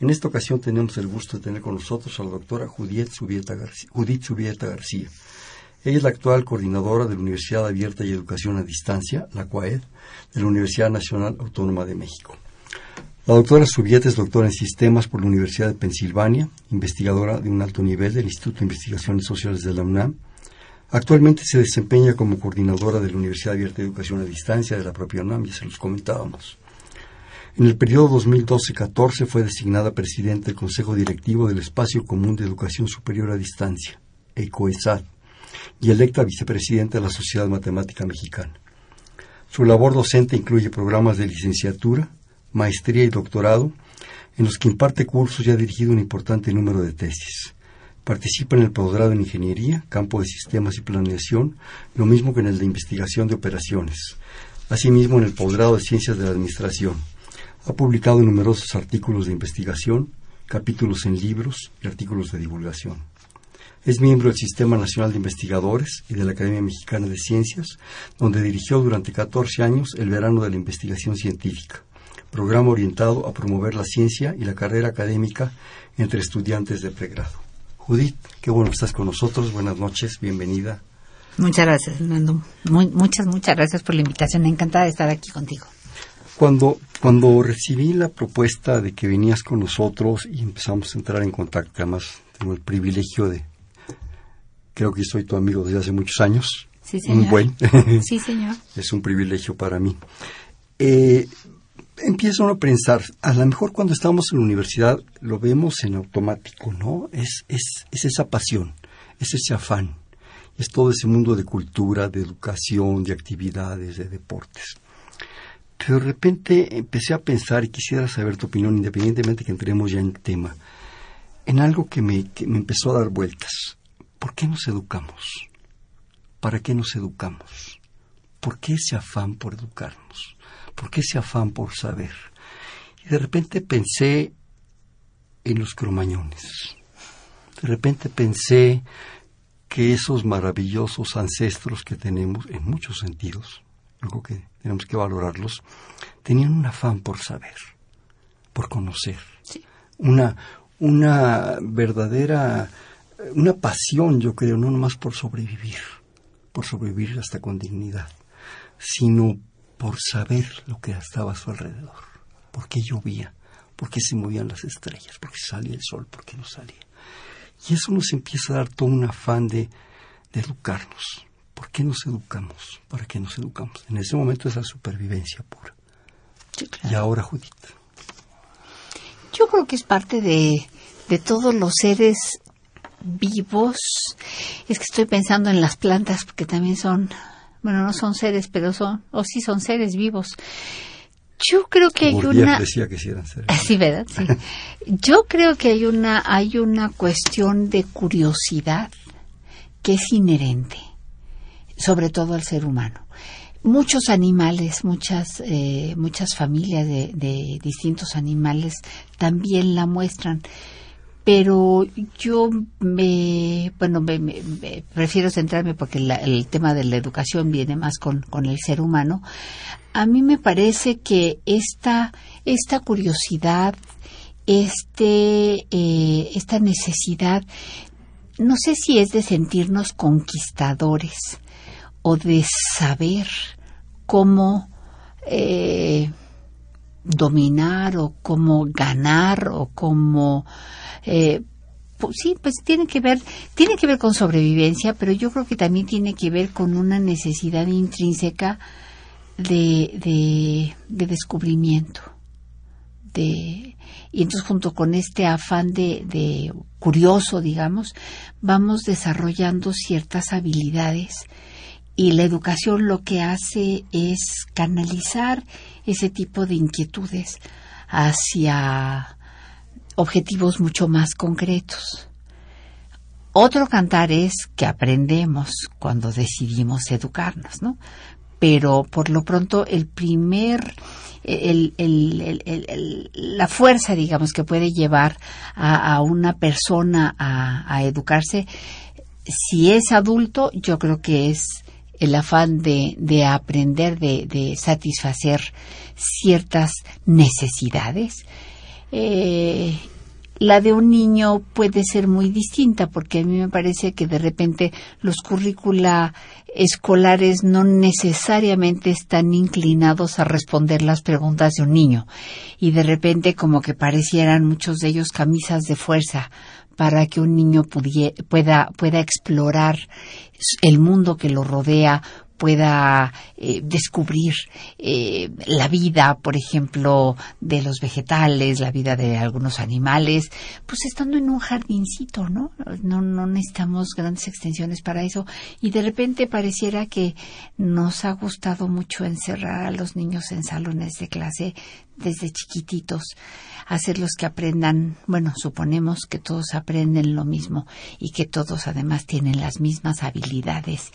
En esta ocasión tenemos el gusto de tener con nosotros a la doctora Judith Subieta García. Judith Subieta García. Ella es la actual coordinadora de la Universidad Abierta y Educación a Distancia, la CUAED, de la Universidad Nacional Autónoma de México. La doctora Subieta es doctora en Sistemas por la Universidad de Pensilvania, investigadora de un alto nivel del Instituto de Investigaciones Sociales de la UNAM. Actualmente se desempeña como coordinadora de la Universidad Abierta de Educación a Distancia de la propia UNAM, ya se los comentábamos. En el periodo 2012-14 fue designada presidenta del Consejo Directivo del Espacio Común de Educación Superior a Distancia, ECOESAD, y electa vicepresidenta de la Sociedad Matemática Mexicana. Su labor docente incluye programas de licenciatura, maestría y doctorado, en los que imparte cursos y ha dirigido un importante número de tesis. Participa en el posgrado en Ingeniería, campo de Sistemas y Planeación, lo mismo que en el de Investigación de Operaciones. Asimismo, en el posgrado de Ciencias de la Administración. Ha publicado numerosos artículos de investigación, capítulos en libros y artículos de divulgación. Es miembro del Sistema Nacional de Investigadores y de la Academia Mexicana de Ciencias, donde dirigió durante 14 años el Verano de la Investigación Científica, programa orientado a promover la ciencia y la carrera académica entre estudiantes de pregrado. Judith, qué bueno que estás con nosotros. Buenas noches, bienvenida. Muchas gracias, Fernando. muchas, muchas gracias por la invitación. Encantada de estar aquí contigo. Cuando, cuando recibí la propuesta de que venías con nosotros y empezamos a entrar en contacto, además tengo el privilegio de, creo que soy tu amigo desde hace muchos años. Sí, señor. Un buen. Sí, señor. es un privilegio para mí. Eh, empieza uno a pensar, a lo mejor cuando estamos en la universidad lo vemos en automático, ¿no? Es, es, es esa pasión, es ese afán, es todo ese mundo de cultura, de educación, de actividades, de deportes. De repente empecé a pensar y quisiera saber tu opinión, independientemente que entremos ya en tema, en algo que me, que me empezó a dar vueltas. ¿Por qué nos educamos? ¿Para qué nos educamos? ¿Por qué ese afán por educarnos? ¿Por qué ese afán por saber? Y de repente pensé en los cromañones. De repente pensé que esos maravillosos ancestros que tenemos, en muchos sentidos, algo que tenemos que valorarlos, tenían un afán por saber, por conocer, una, una verdadera, una pasión, yo creo, no nomás por sobrevivir, por sobrevivir hasta con dignidad, sino por saber lo que estaba a su alrededor, por qué llovía, por qué se movían las estrellas, por qué salía el sol, por qué no salía. Y eso nos empieza a dar todo un afán de, de educarnos. ¿Por qué nos educamos? ¿Para qué nos educamos? En ese momento es la supervivencia pura. Y ahora, Judith. Yo creo que es parte de, de todos los seres vivos. Es que estoy pensando en las plantas, porque también son bueno, no son seres, pero son, o sí son seres vivos. Yo creo que hay una. decía que sí eran seres. Sí, ¿verdad? Sí. Yo creo que hay una, hay una cuestión de curiosidad que es inherente, sobre todo al ser humano. Muchos animales, muchas, eh, muchas familias de, de distintos animales también la muestran pero yo me, bueno, me, me, prefiero centrarme porque el tema de la educación viene más con, con, el ser humano. A mí me parece que esta, esta curiosidad, este, eh, esta necesidad, no sé si es de sentirnos conquistadores o de saber cómo eh, dominar o cómo ganar o cómo eh, pues, sí, pues tiene que ver, tiene que ver con sobrevivencia, pero yo creo que también tiene que ver con una necesidad intrínseca de, de, de descubrimiento. De, y entonces junto con este afán de, de curioso, digamos, vamos desarrollando ciertas habilidades y la educación lo que hace es canalizar ese tipo de inquietudes hacia objetivos mucho más concretos. otro cantar es que aprendemos cuando decidimos educarnos, ¿no? Pero por lo pronto el primer, el, la fuerza, digamos, que puede llevar a, una persona a, educarse, si es adulto, yo creo que es el afán de, de aprender, de, de, satisfacer ciertas necesidades. Eh, la de un niño puede ser muy distinta porque a mí me parece que de repente los currícula escolares no necesariamente están inclinados a responder las preguntas de un niño y de repente como que parecieran muchos de ellos camisas de fuerza para que un niño pueda, pueda explorar el mundo que lo rodea, pueda eh, descubrir eh, la vida, por ejemplo, de los vegetales, la vida de algunos animales, pues estando en un jardincito, ¿no? No, no necesitamos grandes extensiones para eso. Y de repente pareciera que nos ha gustado mucho encerrar a los niños en salones de clase desde chiquititos hacerlos que aprendan, bueno, suponemos que todos aprenden lo mismo y que todos además tienen las mismas habilidades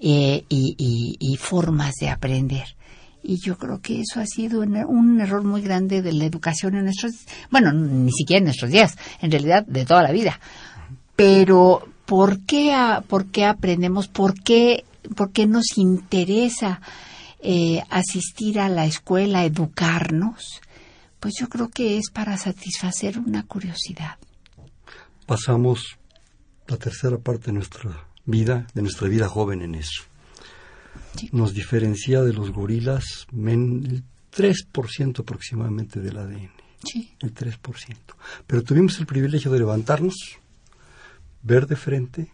eh, y, formas de aprender. Y yo creo que eso ha sido un error muy grande de la educación en nuestros, bueno, ni siquiera en nuestros días, en realidad de toda la vida. Pero, ¿por qué, por qué aprendemos? ¿Por qué, por qué nos interesa eh, asistir a la escuela, educarnos? Pues yo creo que es para satisfacer una curiosidad. Pasamos la tercera parte de nuestra vida, de nuestra vida joven en eso. Nos diferencia de los gorilas el 3% aproximadamente del ADN. Sí. El 3%. Pero tuvimos el privilegio de levantarnos, ver de frente,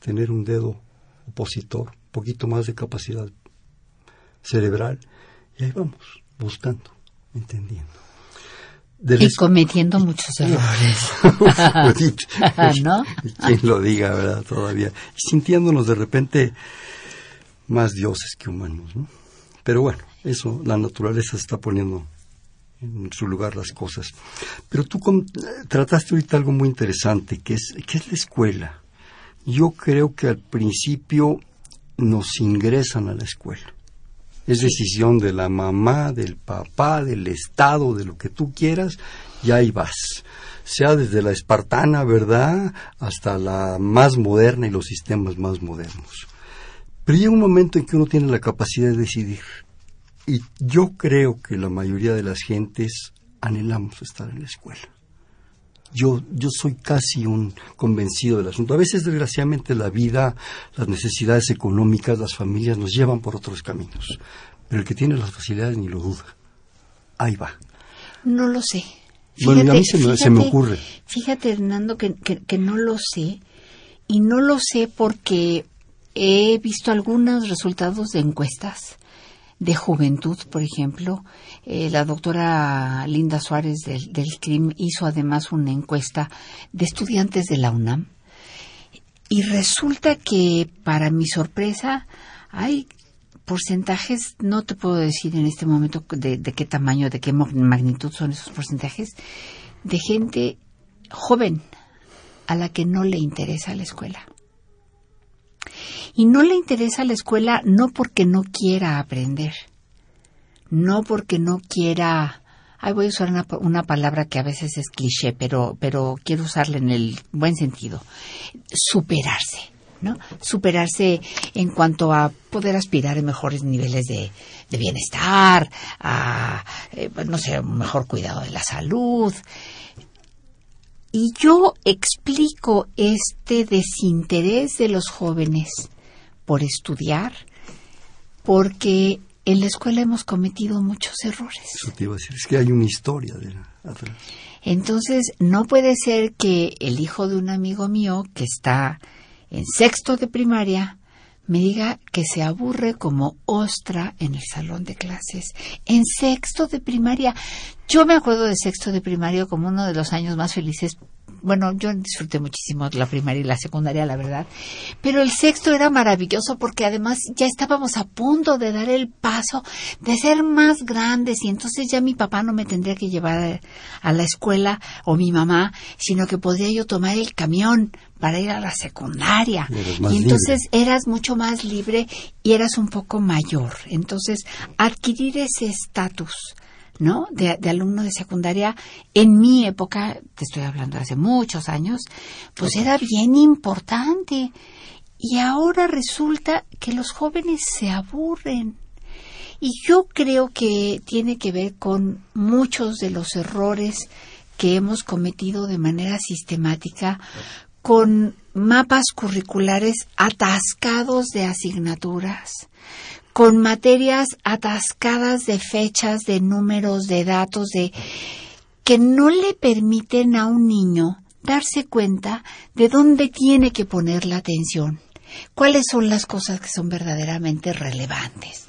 tener un dedo opositor, un poquito más de capacidad cerebral, y ahí vamos, buscando, entendiendo y cometiendo muchos errores. ¿No? Quien lo diga, ¿verdad? Todavía. Y sintiéndonos de repente más dioses que humanos, ¿no? Pero bueno, eso, la naturaleza está poniendo en su lugar las cosas. Pero tú trataste ahorita algo muy interesante, que es, que es la escuela. Yo creo que al principio nos ingresan a la escuela. Es decisión de la mamá, del papá, del Estado, de lo que tú quieras, y ahí vas. Sea desde la espartana, ¿verdad?, hasta la más moderna y los sistemas más modernos. Pero llega un momento en que uno tiene la capacidad de decidir. Y yo creo que la mayoría de las gentes anhelamos estar en la escuela. Yo, yo soy casi un convencido del asunto. A veces, desgraciadamente, la vida, las necesidades económicas, las familias nos llevan por otros caminos. Pero el que tiene las facilidades ni lo duda. Ahí va. No lo sé. bueno, a mí se me, ocurre. Fíjate, Hernando, que, que no lo sé. Y no lo sé porque he visto algunos resultados de encuestas de juventud, por ejemplo. Eh, la doctora Linda Suárez del, del CRIM hizo además una encuesta de estudiantes de la UNAM. Y resulta que, para mi sorpresa, hay porcentajes, no te puedo decir en este momento de, de, qué tamaño, de qué magnitud son esos porcentajes, de gente joven a la que no le interesa la escuela. Y no le interesa la escuela no porque no quiera aprender, no porque no quiera... Ay, voy a usar una, una palabra que a veces es cliché, pero, pero quiero usarla en el buen sentido. Superarse. ¿no? Superarse en cuanto a poder aspirar a mejores niveles de, de bienestar, a, eh, no sé, un mejor cuidado de la salud. Y yo explico este desinterés de los jóvenes por estudiar, porque en la escuela hemos cometido muchos errores. Eso te iba a decir, es que hay una historia de atrás. Entonces, no puede ser que el hijo de un amigo mío que está en sexto de primaria me diga que se aburre como ostra en el salón de clases. En sexto de primaria. Yo me acuerdo de sexto de primaria como uno de los años más felices bueno, yo disfruté muchísimo la primaria y la secundaria, la verdad, pero el sexto era maravilloso porque además ya estábamos a punto de dar el paso de ser más grandes y entonces ya mi papá no me tendría que llevar a la escuela o mi mamá, sino que podría yo tomar el camión para ir a la secundaria. Y entonces eras mucho más libre y eras un poco mayor. Entonces, adquirir ese estatus, ¿no? De, de alumno de secundaria, en mi época, te estoy hablando de hace muchos años, pues era bien importante. Y ahora resulta que los jóvenes se aburren. Y yo creo que tiene que ver con muchos de los errores que hemos cometido de manera sistemática con mapas curriculares atascados de asignaturas, con materias atascadas de fechas, de números, de datos, de que no le permiten a un niño darse cuenta de dónde tiene que poner la atención, cuáles son las cosas que son verdaderamente relevantes.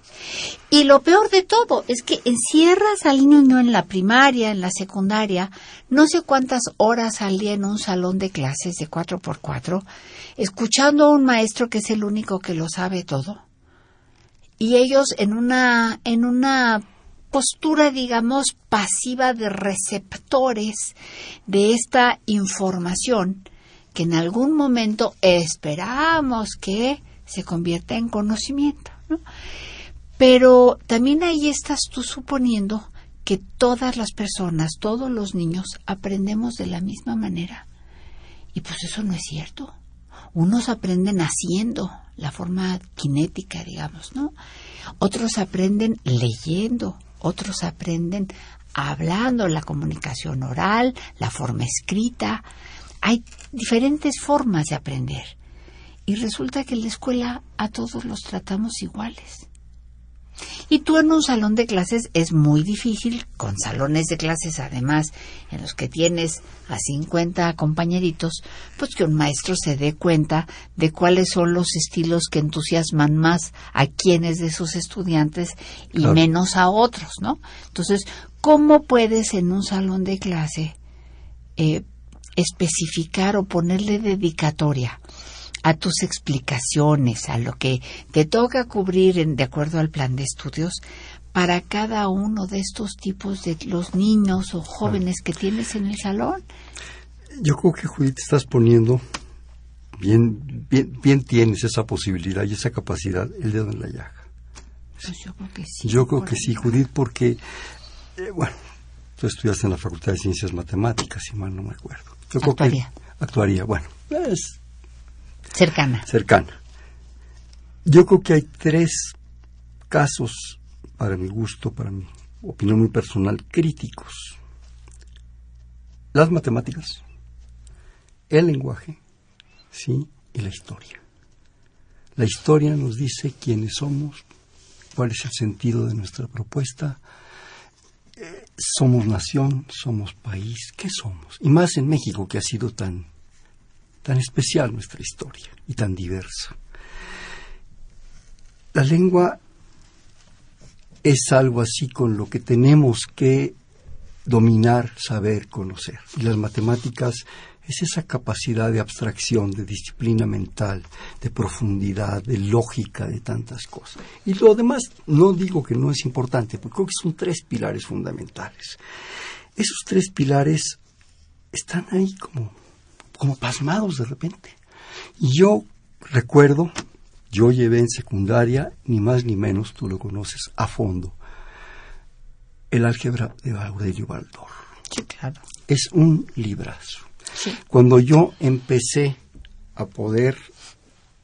Y lo peor de todo es que encierras al niño en la primaria, en la secundaria, no sé cuántas horas al día en un salón de clases de cuatro por cuatro, escuchando a un maestro que es el único que lo sabe todo. Y ellos en una, en una postura, digamos, pasiva de receptores de esta información que en algún momento esperamos que se convierta en conocimiento. ¿no? Pero también ahí estás tú suponiendo que todas las personas, todos los niños, aprendemos de la misma manera. Y pues eso no es cierto. Unos aprenden haciendo, la forma cinética, digamos, ¿no? Otros aprenden leyendo, otros aprenden hablando, la comunicación oral, la forma escrita. Hay diferentes formas de aprender. Y resulta que en la escuela a todos los tratamos iguales. Y tú en un salón de clases es muy difícil, con salones de clases además en los que tienes a 50 compañeritos, pues que un maestro se dé cuenta de cuáles son los estilos que entusiasman más a quienes de sus estudiantes y Claro. menos a otros, ¿no? Entonces, ¿cómo puedes en un salón de clase eh, especificar o ponerle dedicatoria a tus explicaciones, a lo que te toca cubrir en, de acuerdo al plan de estudios para cada uno de estos tipos de los niños o jóvenes que tienes en el salón. Yo creo que Judith estás poniendo, bien, bien, bien tienes esa posibilidad y esa capacidad, el dedo en la llaga. Pues yo creo que sí. Yo creo que sí. Judith, porque, eh, bueno, tú estudiaste en la Facultad de Ciencias Matemáticas, si mal no me acuerdo. Yo creo que Actuaría. actuaría, bueno, es Cercana. cercana. Yo creo que hay tres casos, para mi gusto, para mi opinión muy personal, críticos. Las matemáticas, el lenguaje, sí, y la historia. La historia nos dice quiénes somos, cuál es el sentido de nuestra propuesta. Eh, somos nación, somos país, ¿qué somos? Y más en México, que ha sido tan, tan especial nuestra historia y tan diversa. La lengua es algo así con lo que tenemos que dominar, saber, conocer. Y las matemáticas es esa capacidad de abstracción, de disciplina mental, de profundidad, de lógica, de tantas cosas. Y lo demás no digo que no es importante, porque creo que son tres pilares fundamentales. Esos tres pilares están ahí como, como pasmados de repente. Y yo recuerdo, yo llevé en secundaria, ni más ni menos, tú lo conoces a fondo, el álgebra de Aurelio Baldor. Sí, claro. Es un librazo. Sí. Cuando yo empecé a poder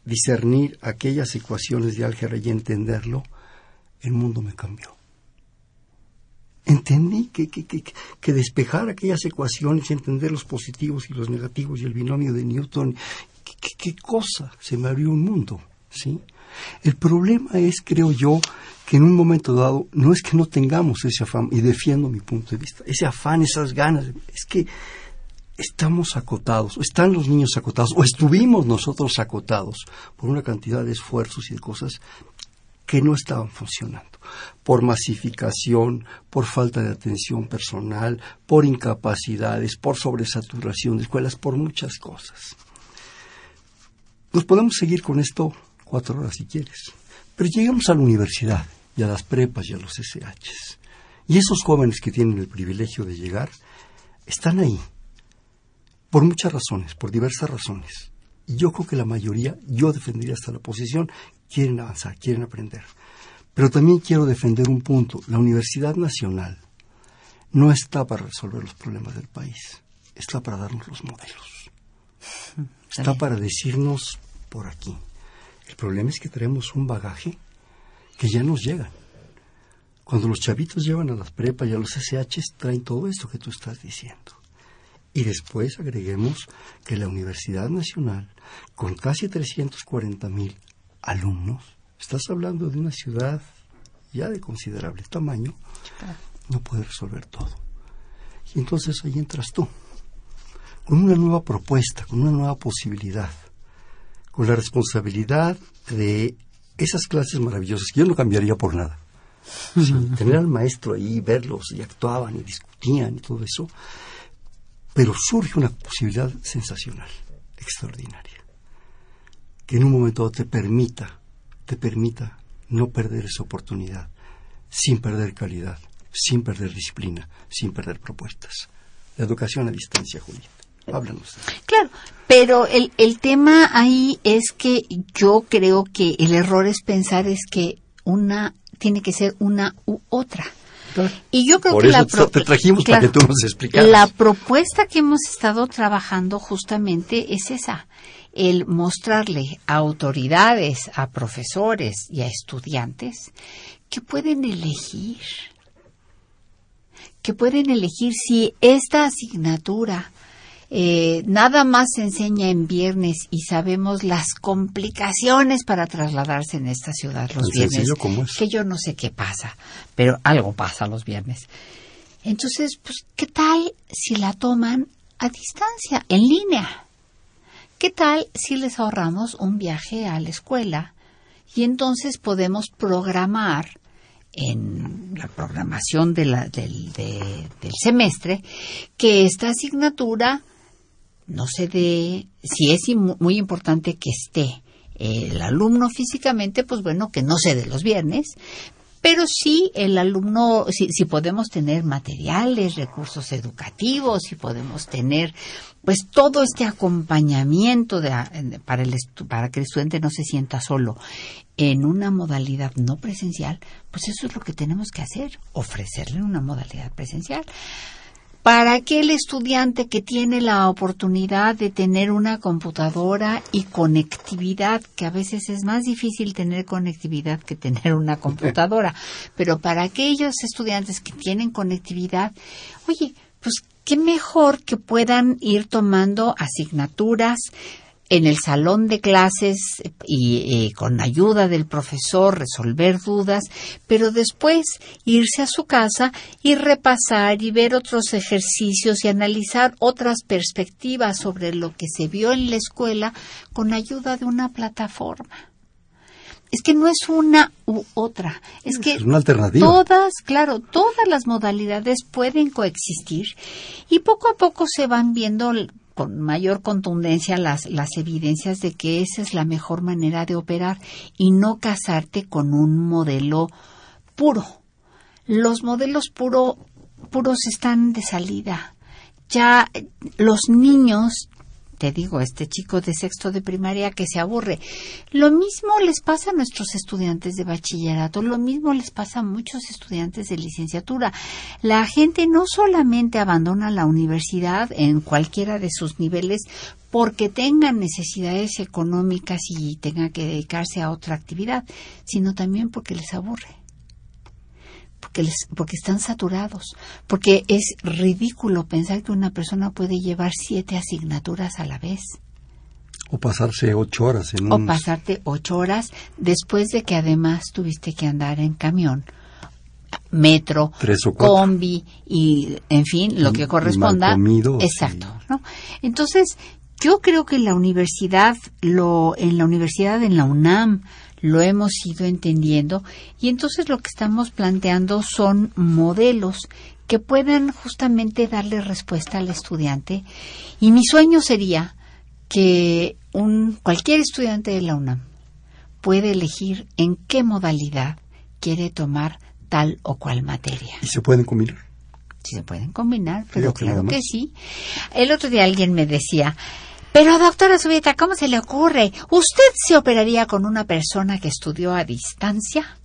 discernir aquellas ecuaciones de álgebra y entenderlo, el mundo me cambió. Entendí que, que, que, que despejar aquellas ecuaciones entender los positivos y los negativos y el binomio de Newton, qué cosa, se me abrió un mundo, ¿sí? El problema es, creo yo, que en un momento dado no es que no tengamos ese afán, y defiendo mi punto de vista, ese afán, esas ganas, es que estamos acotados, o están los niños acotados, o estuvimos nosotros acotados por una cantidad de esfuerzos y de cosas que no estaban funcionando, por masificación, por falta de atención personal, por incapacidades, por sobresaturación de escuelas, por muchas cosas. Nos podemos seguir con esto cuatro horas si quieres, pero llegamos a la universidad y a las prepas y a los SHs. Y esos jóvenes que tienen el privilegio de llegar están ahí, por muchas razones, por diversas razones. Y yo creo que la mayoría, yo defendería hasta la posición, quieren avanzar, quieren aprender. Pero también quiero defender un punto. La Universidad Nacional no está para resolver los problemas del país, está para darnos los modelos. Está para decirnos por aquí. El problema es que tenemos un bagaje que ya nos llega. Cuando los chavitos llevan a las prepas y a los SHs, traen todo esto que tú estás diciendo. Y después agreguemos que la Universidad Nacional, con casi 340 mil alumnos, estás hablando de una ciudad ya de considerable tamaño, no puede resolver todo. Y entonces ahí entras tú, con una nueva propuesta, con una nueva posibilidad, con la responsabilidad de esas clases maravillosas que yo no cambiaría por nada. tener al maestro ahí, verlos y actuaban y discutían y todo eso, pero surge una posibilidad sensacional, extraordinaria, que en un momento te permita, te permita no perder esa oportunidad, sin perder calidad, sin perder disciplina, sin perder propuestas. La educación a distancia, Julieta. Háblanos. Claro, pero el, el tema ahí es que yo creo que el error es pensar es que una tiene que ser una u otra. Y yo creo que la te trajimos para que tú nos explicaras. La propuesta que hemos estado trabajando justamente es esa, el mostrarle a autoridades, a profesores y a estudiantes que pueden elegir, que pueden elegir si esta asignatura eh, nada más se enseña en viernes y sabemos las complicaciones para trasladarse en esta ciudad los viernes. Que yo no sé qué pasa, pero algo pasa los viernes. Entonces, pues, ¿qué tal si la toman a distancia, en línea? ¿Qué tal si les ahorramos un viaje a la escuela? Y entonces podemos programar en la programación del, del semestre que esta asignatura no se dé, si es muy importante que esté el alumno físicamente, pues bueno, que no se dé los viernes, pero sí el alumno, si, si, podemos tener materiales, recursos educativos, si podemos tener pues todo este acompañamiento de, para, el, para que el estudiante no se sienta solo en una modalidad no presencial, pues eso es lo que tenemos que hacer, ofrecerle una modalidad presencial para aquel estudiante que tiene la oportunidad de tener una computadora y conectividad, que a veces es más difícil tener conectividad que tener una computadora, pero para aquellos estudiantes que tienen conectividad, oye, pues qué mejor que puedan ir tomando asignaturas, en el salón de clases y, con ayuda del profesor resolver dudas, pero después irse a su casa y repasar y ver otros ejercicios y analizar otras perspectivas sobre lo que se vio en la escuela con ayuda de una plataforma. Es que no es una u otra, es que una alternativa. todas, claro, todas las modalidades pueden coexistir y poco a poco se van viendo con mayor contundencia las, las evidencias de que esa es la mejor manera de operar y no casarte con un modelo puro. Los modelos puro, puros están de salida. Ya los niños te digo, este chico de sexto de primaria que se aburre. Lo mismo les pasa a nuestros estudiantes de bachillerato, lo mismo les pasa a muchos estudiantes de licenciatura. La gente no solamente abandona la universidad en cualquiera de sus niveles porque tengan necesidades económicas y tengan que dedicarse a otra actividad, sino también porque les aburre porque, les, porque están saturados, porque es ridículo pensar que una persona puede llevar siete asignaturas a la vez. O pasarse ocho horas en un... O pasarte ocho horas después de que además tuviste que andar en camión, metro, combi y, en fin, lo que corresponda. Exacto, ¿no? Entonces, yo creo que en la universidad, lo, en la universidad, en la UNAM, lo hemos ido entendiendo y entonces lo que estamos planteando son modelos que puedan justamente darle respuesta al estudiante y mi sueño sería que un cualquier estudiante de la UNAM puede elegir en qué modalidad quiere tomar tal o cual materia. ¿Y se pueden combinar? Sí, se pueden combinar, pero claro que sí. El otro día alguien me decía, Pero doctora Subita, ¿cómo se le ocurre? ¿Usted se operaría con una persona que estudió a distancia?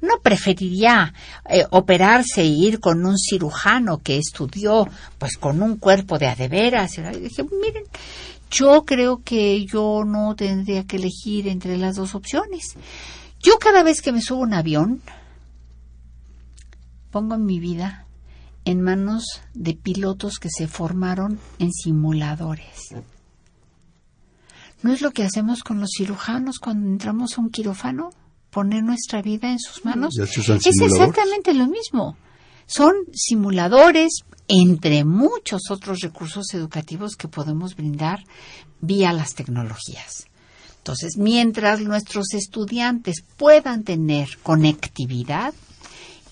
¿No preferiría eh, operarse e ir con un cirujano que estudió pues con un cuerpo de adeveras? Dije, miren, yo creo que yo no tendría que elegir entre las dos opciones. Yo cada vez que me subo un avión, pongo mi vida en manos de pilotos que se formaron en simuladores. ¿No es lo que hacemos con los cirujanos cuando entramos a un quirófano? Poner nuestra vida en sus manos. Es exactamente lo mismo. Son simuladores, entre muchos otros recursos educativos que podemos brindar vía las tecnologías. Entonces, mientras nuestros estudiantes puedan tener conectividad,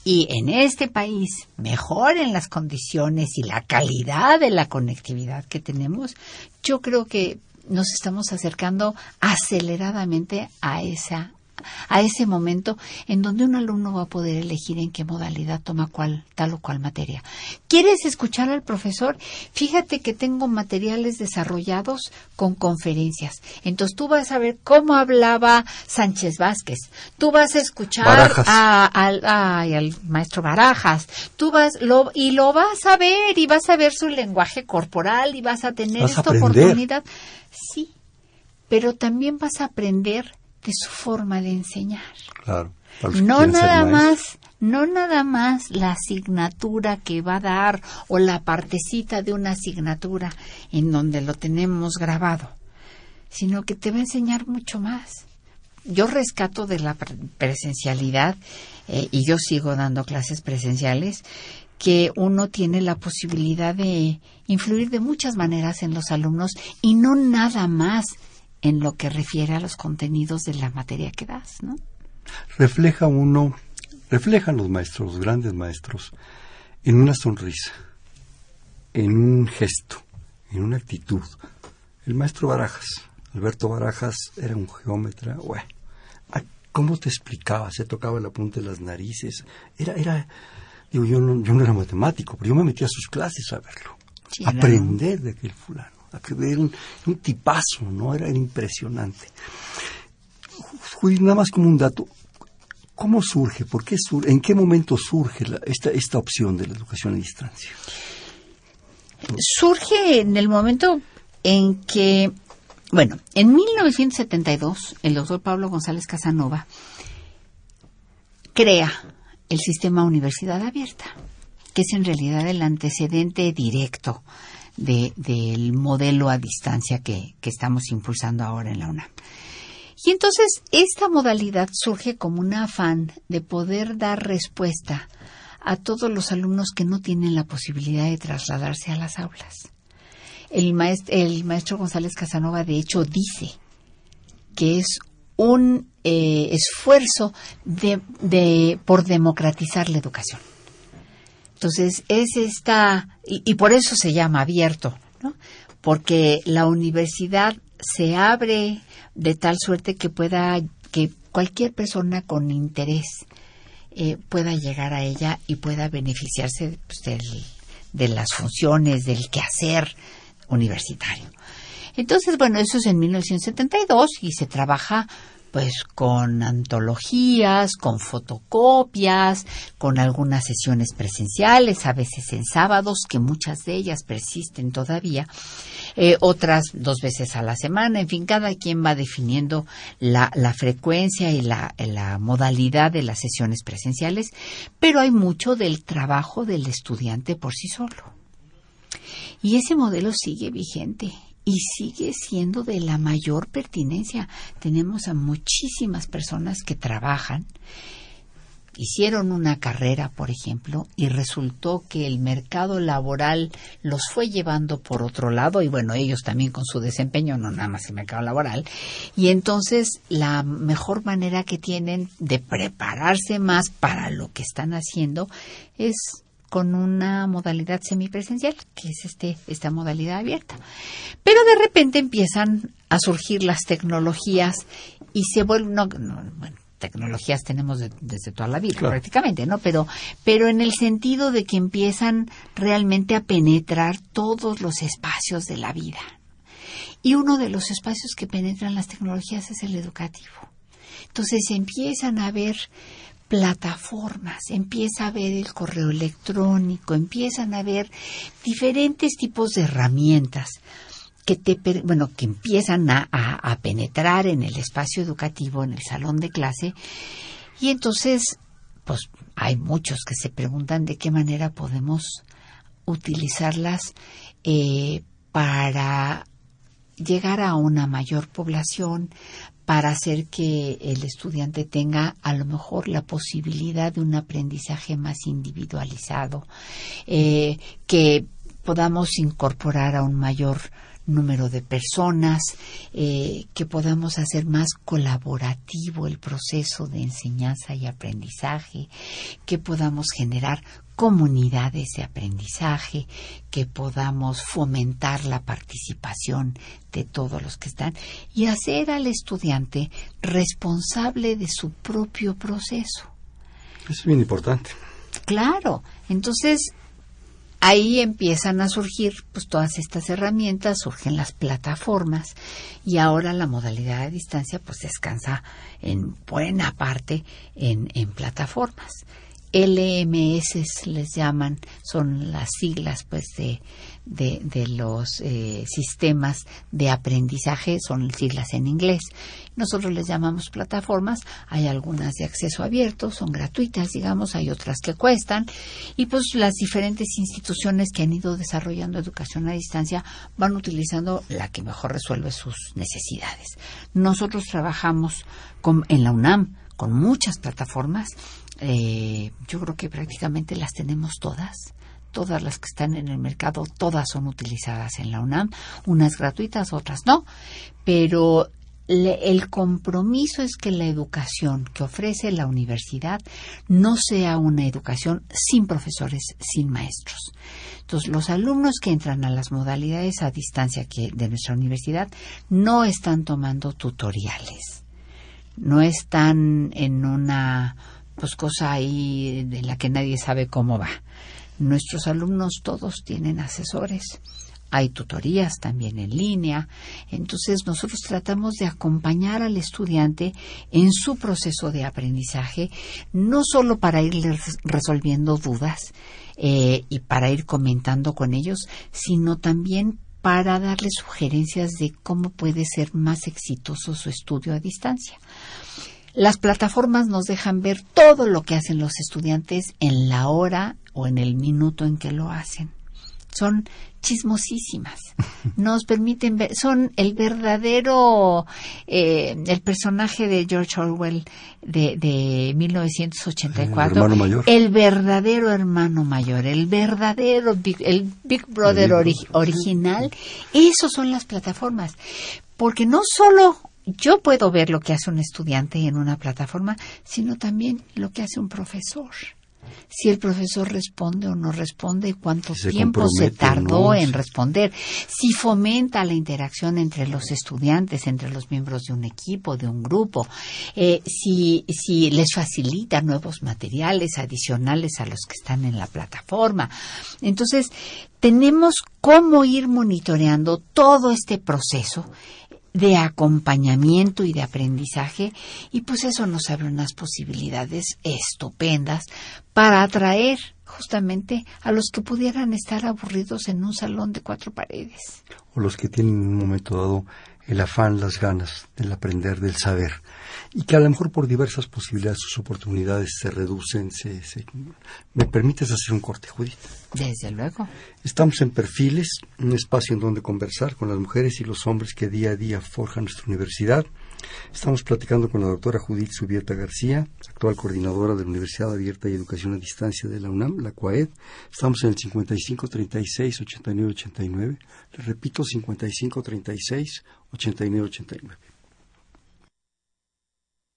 y en este país mejoren las condiciones y la calidad de la conectividad que tenemos, yo creo que nos estamos acercando aceleradamente a esa a ese momento en donde un alumno va a poder elegir en qué modalidad toma cual, tal o cual materia. ¿Quieres escuchar al profesor? Fíjate que tengo materiales desarrollados con conferencias. Entonces tú vas a ver cómo hablaba Sánchez Vázquez. Tú vas a escuchar al maestro Barajas. Tú vas lo, y lo vas a ver y vas a ver su lenguaje corporal y vas a tener esta oportunidad. Sí, pero también vas a aprender de su forma de enseñar. Claro. No nada más, no nada más la asignatura que va a dar o la partecita de una asignatura en donde lo tenemos grabado, sino que te va a enseñar mucho más. Yo rescato de la presencialidad eh, y yo sigo dando clases presenciales que uno tiene la posibilidad de influir de muchas maneras en los alumnos y no nada más en lo que refiere a los contenidos de la materia que das, ¿no? Refleja uno, reflejan los maestros, los grandes maestros, en una sonrisa, en un gesto, en una actitud. El maestro Barajas, Alberto Barajas, era un geómetra, bueno, ¿cómo te explicaba? Se tocaba la punta de las narices. Era, era, digo, yo no, yo no era matemático, pero yo me metí a sus clases a verlo, aprender de aquel fulano era un, un tipazo, ¿no? Era, impresionante. nada más como un dato, ¿cómo surge? ¿Por qué surge? ¿En qué momento surge esta, esta opción de la educación a distancia? Surge en el momento en que, bueno, en 1972, el doctor Pablo González Casanova crea el sistema Universidad Abierta, que es en realidad el antecedente directo del modelo a distancia que, estamos impulsando ahora en la UNAM. Y entonces esta modalidad surge como un afán de poder dar respuesta a todos los alumnos que no tienen la posibilidad de trasladarse a las aulas. El maestro, el maestro González Casanova, de hecho, dice que es un eh, esfuerzo de, de, por democratizar la educación. Entonces, es esta, y, por eso se llama abierto, ¿no? Porque la universidad se abre de tal suerte que pueda, que cualquier persona con interés eh, pueda llegar a ella y pueda beneficiarse pues, de las funciones, del quehacer universitario. Entonces, bueno, eso es en 1972 y se trabaja pues con antologías, con fotocopias, con algunas sesiones presenciales, a veces en sábados, que muchas de ellas persisten todavía, eh, otras dos veces a la semana, en fin, cada quien va definiendo la, la frecuencia y la, la modalidad de las sesiones presenciales, pero hay mucho del trabajo del estudiante por sí solo. Y ese modelo sigue vigente y sigue siendo de la mayor pertinencia. Tenemos a muchísimas personas que trabajan, hicieron una carrera, por ejemplo, y resultó que el mercado laboral los fue llevando por otro lado, y bueno, ellos también con su desempeño, no nada más el mercado laboral, y entonces la mejor manera que tienen de prepararse más para lo que están haciendo es con una modalidad semipresencial, que es este, esta modalidad abierta. Pero de repente empiezan a surgir las tecnologías y se vuelven, no, bueno, tecnologías tenemos desde toda la vida prácticamente, ¿no? Pero, pero en el sentido de que empiezan realmente a penetrar todos los espacios de la vida. Y uno de los espacios que penetran las tecnologías es el educativo. Entonces empiezan a ver plataformas, empieza a ver el correo electrónico, empiezan a ver diferentes tipos de herramientas que te bueno que empiezan a, penetrar en el espacio educativo, en el salón de clase, y entonces pues hay muchos que se preguntan de qué manera podemos utilizarlas eh, para llegar a una mayor población, para hacer que el estudiante tenga a lo mejor la posibilidad de un aprendizaje más individualizado, eh, que podamos incorporar a un mayor número de personas, eh, que podamos hacer más colaborativo el proceso de enseñanza y aprendizaje, que podamos generar comunidades de aprendizaje, que podamos fomentar la participación de todos los que están y hacer al estudiante responsable de su propio proceso. Eso es bien importante. Claro, entonces ahí empiezan a surgir pues todas estas herramientas, surgen las plataformas y ahora la modalidad de distancia pues descansa en buena parte en, en plataformas. LMS les llaman, son las siglas pues de, de, los eh, sistemas de aprendizaje, son siglas en inglés. Nosotros les llamamos plataformas, hay algunas de acceso abierto, son gratuitas, digamos, hay otras que cuestan, y pues las diferentes instituciones que han ido desarrollando educación a distancia van utilizando la que mejor resuelve sus necesidades. Nosotros trabajamos en la UNAM con muchas plataformas eh, yo creo que prácticamente las tenemos todas. Todas las que están en el mercado, todas son utilizadas en la UNAM, unas gratuitas, otras no, pero el compromiso es que la educación que ofrece la universidad no sea una educación sin profesores, sin maestros. Entonces, los alumnos que entran a las modalidades a distancia que de nuestra universidad no están tomando tutoriales, no están en una pues cosa ahí de la que nadie sabe cómo va. Nuestros alumnos todos tienen asesores. Hay tutorías también en línea. Entonces nosotros tratamos de acompañar al estudiante en su proceso de aprendizaje, no solo para irles resolviendo dudas eh, y para ir comentando con ellos, sino también para darles sugerencias de cómo puede ser más exitoso su estudio a distancia. Las plataformas nos dejan ver todo lo que hacen los estudiantes en la hora o en el minuto en que lo hacen. Son chismosísimas. Nos permiten ver, son el verdadero, eh, el personaje de George Orwell de, de 1984. El, el, verdadero hermano mayor, el verdadero, Big, el Big Brother original. Esos son las plataformas. Porque no solo yo puedo ver lo que hace un estudiante en una plataforma, sino también lo que hace un profesor. Si el profesor responde o no responde, cuánto tiempo se tardó en responder, si fomenta la interacción entre los estudiantes, entre los miembros de un equipo, de un grupo, eh, si, si les facilita nuevos materiales adicionales a los que están en la plataforma. Entonces, tenemos cómo ir monitoreando todo este proceso de acompañamiento y de aprendizaje y pues eso nos abre unas posibilidades estupendas para atraer justamente a los que pudieran estar aburridos en un salón de cuatro paredes. O los que tienen en un momento dado el afán, las ganas del aprender, del saber y que a lo mejor por diversas posibilidades sus oportunidades se reducen. Se, ¿Me permites hacer un corte, Judith? Desde luego. Estamos en Perfiles, un espacio en donde conversar con las mujeres y los hombres que día a día forjan nuestra universidad. Estamos platicando con la doctora Judith Subieta García, actual coordinadora de la Universidad Abierta y Educación a Distancia de la UNAM, la CUAED. Estamos en el 55 36 89 89. Le repito, 55 36 89 89.